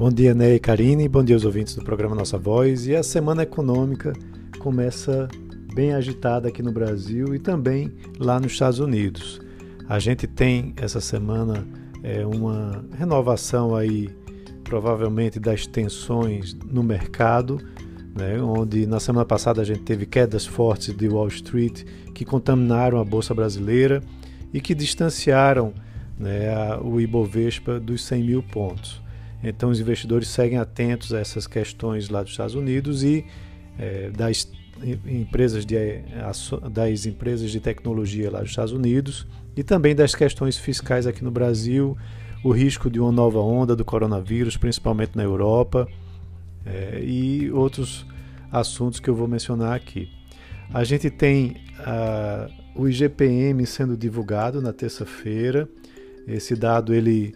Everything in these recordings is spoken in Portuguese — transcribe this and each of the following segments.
Bom dia, Ney e Karine, bom dia aos ouvintes do programa Nossa Voz. E a semana econômica começa bem agitada aqui no Brasil e também lá nos Estados Unidos. A gente tem essa semana é, uma renovação aí, provavelmente, das tensões no mercado, né, onde na semana passada a gente teve quedas fortes de Wall Street que contaminaram a Bolsa Brasileira e que distanciaram né, a, o Ibovespa dos 100 mil pontos. Então, os investidores seguem atentos a essas questões lá dos Estados Unidos e é, das empresas de das empresas de tecnologia lá dos Estados Unidos e também das questões fiscais aqui no Brasil, o risco de uma nova onda do coronavírus, principalmente na Europa, é, e outros assuntos que eu vou mencionar aqui. A gente tem a, o IGPM sendo divulgado na terça-feira. Esse dado ele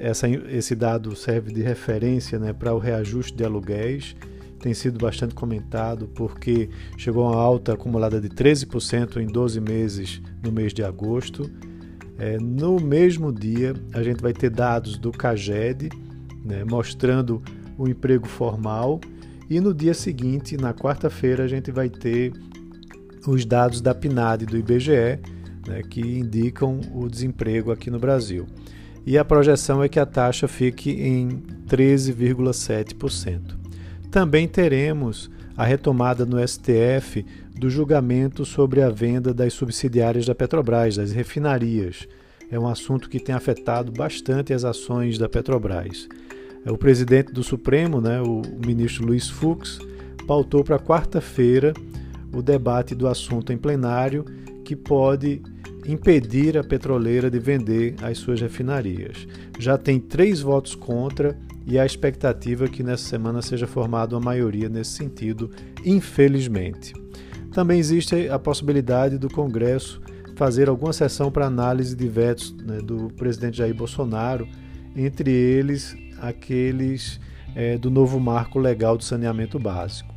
essa, esse dado serve de referência né, para o reajuste de aluguéis. Tem sido bastante comentado porque chegou a uma alta acumulada de 13% em 12 meses no mês de agosto. É, no mesmo dia, a gente vai ter dados do CAGED né, mostrando o emprego formal. E no dia seguinte, na quarta-feira, a gente vai ter os dados da PNAD do IBGE, né, que indicam o desemprego aqui no Brasil e a projeção é que a taxa fique em 13,7%. Também teremos a retomada no STF do julgamento sobre a venda das subsidiárias da Petrobras, das refinarias. É um assunto que tem afetado bastante as ações da Petrobras. O presidente do Supremo, né, o ministro Luiz Fux, pautou para quarta-feira o debate do assunto em plenário, que pode impedir a petroleira de vender as suas refinarias. Já tem três votos contra e a expectativa é que nessa semana seja formada uma maioria nesse sentido, infelizmente. Também existe a possibilidade do Congresso fazer alguma sessão para análise de vetos né, do presidente Jair Bolsonaro, entre eles aqueles é, do novo marco legal do saneamento básico.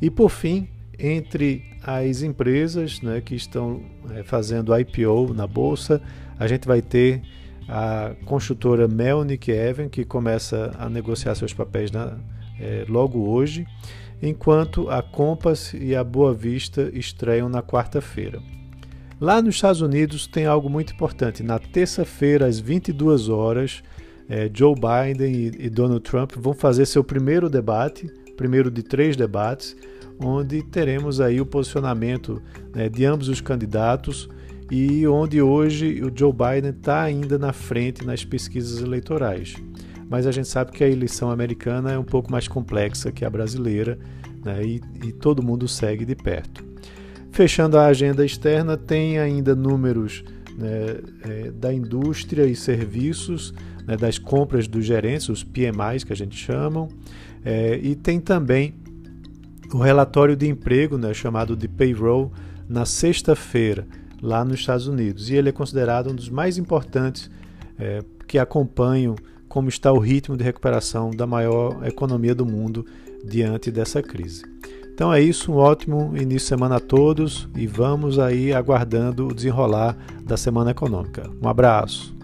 E por fim, entre as empresas né, que estão é, fazendo IPO na bolsa. A gente vai ter a construtora Melnick Even, que começa a negociar seus papéis na, é, logo hoje, enquanto a Compass e a Boa Vista estreiam na quarta-feira. Lá nos Estados Unidos tem algo muito importante. Na terça-feira, às 22 horas, é, Joe Biden e, e Donald Trump vão fazer seu primeiro debate, primeiro de três debates onde teremos aí o posicionamento né, de ambos os candidatos e onde hoje o Joe Biden está ainda na frente nas pesquisas eleitorais. Mas a gente sabe que a eleição americana é um pouco mais complexa que a brasileira né, e, e todo mundo segue de perto. Fechando a agenda externa, tem ainda números né, é, da indústria e serviços, né, das compras dos gerentes, os PMIs que a gente chama, é, e tem também o relatório de emprego, né, chamado de payroll, na sexta-feira, lá nos Estados Unidos. E ele é considerado um dos mais importantes é, que acompanham como está o ritmo de recuperação da maior economia do mundo diante dessa crise. Então é isso, um ótimo início de semana a todos e vamos aí aguardando o desenrolar da semana econômica. Um abraço.